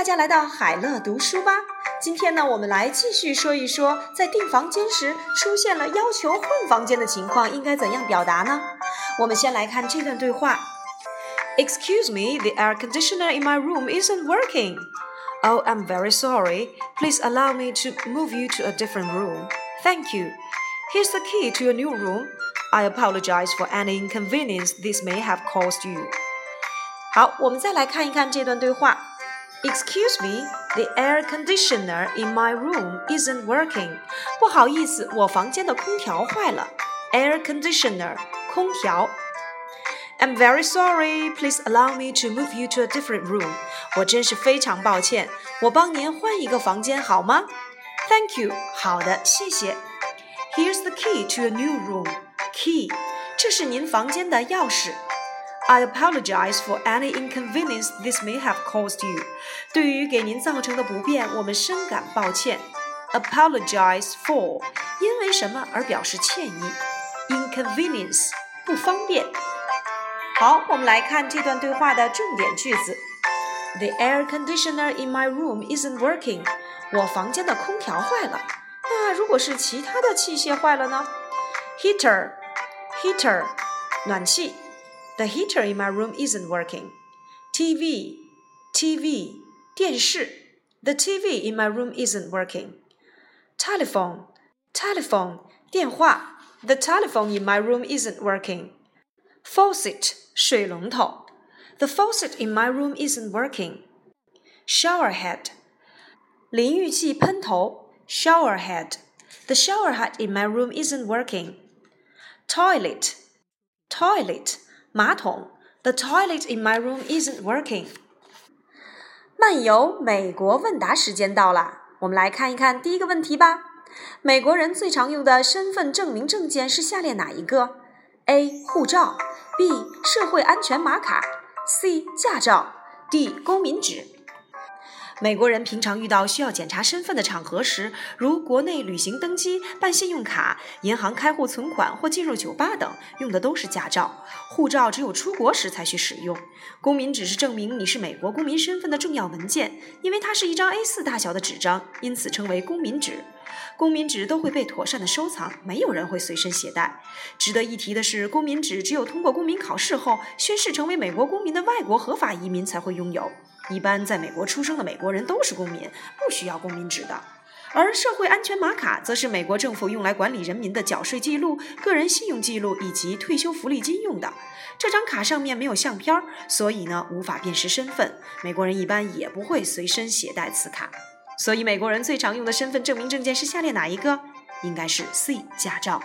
大家来到海乐读书吧。今天呢，我们来继续说一说，在订房间时出现了要求换房间的情况，应该怎样表达呢？我们先来看这段对话：Excuse me, the air conditioner in my room isn't working. Oh, I'm very sorry. Please allow me to move you to a different room. Thank you. Here's the key to your new room. I apologize for any inconvenience this may have caused you. 好，我们再来看一看这段对话。 Excuse me, the air conditioner in my room isn't working. 不好意思，我房间的空调坏了。Air conditioner，空调。I'm very sorry. Please allow me to move you to a different room. 我真是非常抱歉，我帮您换一个房间好吗？Thank you. 好的，谢谢。Here's the key to a new room. Key，这是您房间的钥匙。 I apologize for any inconvenience this may have caused you。对于给您造成的不便，我们深感抱歉。Apologize for，因为什么而表示歉意。Inconvenience，不方便。好，我们来看这段对话的重点句子。The air conditioner in my room isn't working。我房间的空调坏了。那如果是其他的器械坏了呢？Heater，heater，暖气。 The heater in my room isn't working. TV, TV, 电视. The TV in my room isn't working. Telephone, telephone, 电话. The telephone in my room isn't working. Faucet, 水龙头. The faucet in my room isn't working. Shower head, 淋浴器喷头. Shower head. The shower head in my room isn't working. Toilet, toilet. 马桶，The toilet in my room isn't working。漫游美国问答时间到了，我们来看一看第一个问题吧。美国人最常用的身份证明证件是下列哪一个？A. 护照 B. 社会安全码卡 C. 驾照 D. 公民纸。美国人平常遇到需要检查身份的场合时，如国内旅行登机、办信用卡、银行开户存款或进入酒吧等，用的都是驾照。护照只有出国时才需使用。公民纸是证明你是美国公民身份的重要文件，因为它是一张 A4 大小的纸张，因此称为公民纸。公民纸都会被妥善的收藏，没有人会随身携带。值得一提的是，公民纸只有通过公民考试后宣誓成为美国公民的外国合法移民才会拥有。一般在美国出生的美国人都是公民，不需要公民纸的。而社会安全码卡则是美国政府用来管理人民的缴税记录、个人信用记录以及退休福利金用的。这张卡上面没有相片，所以呢无法辨识身份。美国人一般也不会随身携带此卡。所以美国人最常用的身份证明证件是下列哪一个？应该是 C 驾照。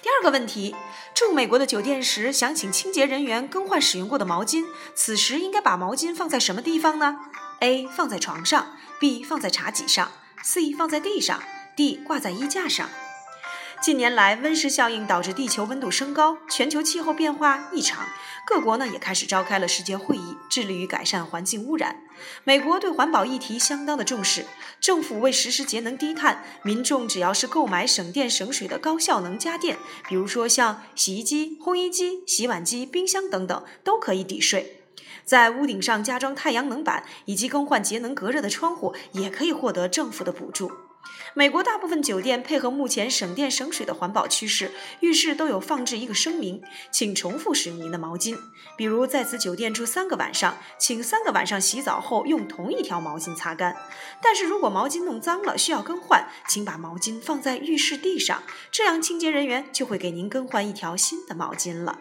第二个问题，住美国的酒店时想请清洁人员更换使用过的毛巾，此时应该把毛巾放在什么地方呢？A 放在床上，B 放在茶几上，C 放在地上，D 挂在衣架上。近年来，温室效应导致地球温度升高，全球气候变化异常。各国呢也开始召开了世界会议，致力于改善环境污染。美国对环保议题相当的重视，政府为实施节能低碳，民众只要是购买省电省水的高效能家电，比如说像洗衣机、烘衣机、洗碗机、冰箱等等，都可以抵税。在屋顶上加装太阳能板，以及更换节能隔热的窗户，也可以获得政府的补助。美国大部分酒店配合目前省电省水的环保趋势，浴室都有放置一个声明，请重复使用您的毛巾。比如在此酒店住三个晚上，请三个晚上洗澡后用同一条毛巾擦干。但是如果毛巾弄脏了需要更换，请把毛巾放在浴室地上，这样清洁人员就会给您更换一条新的毛巾了。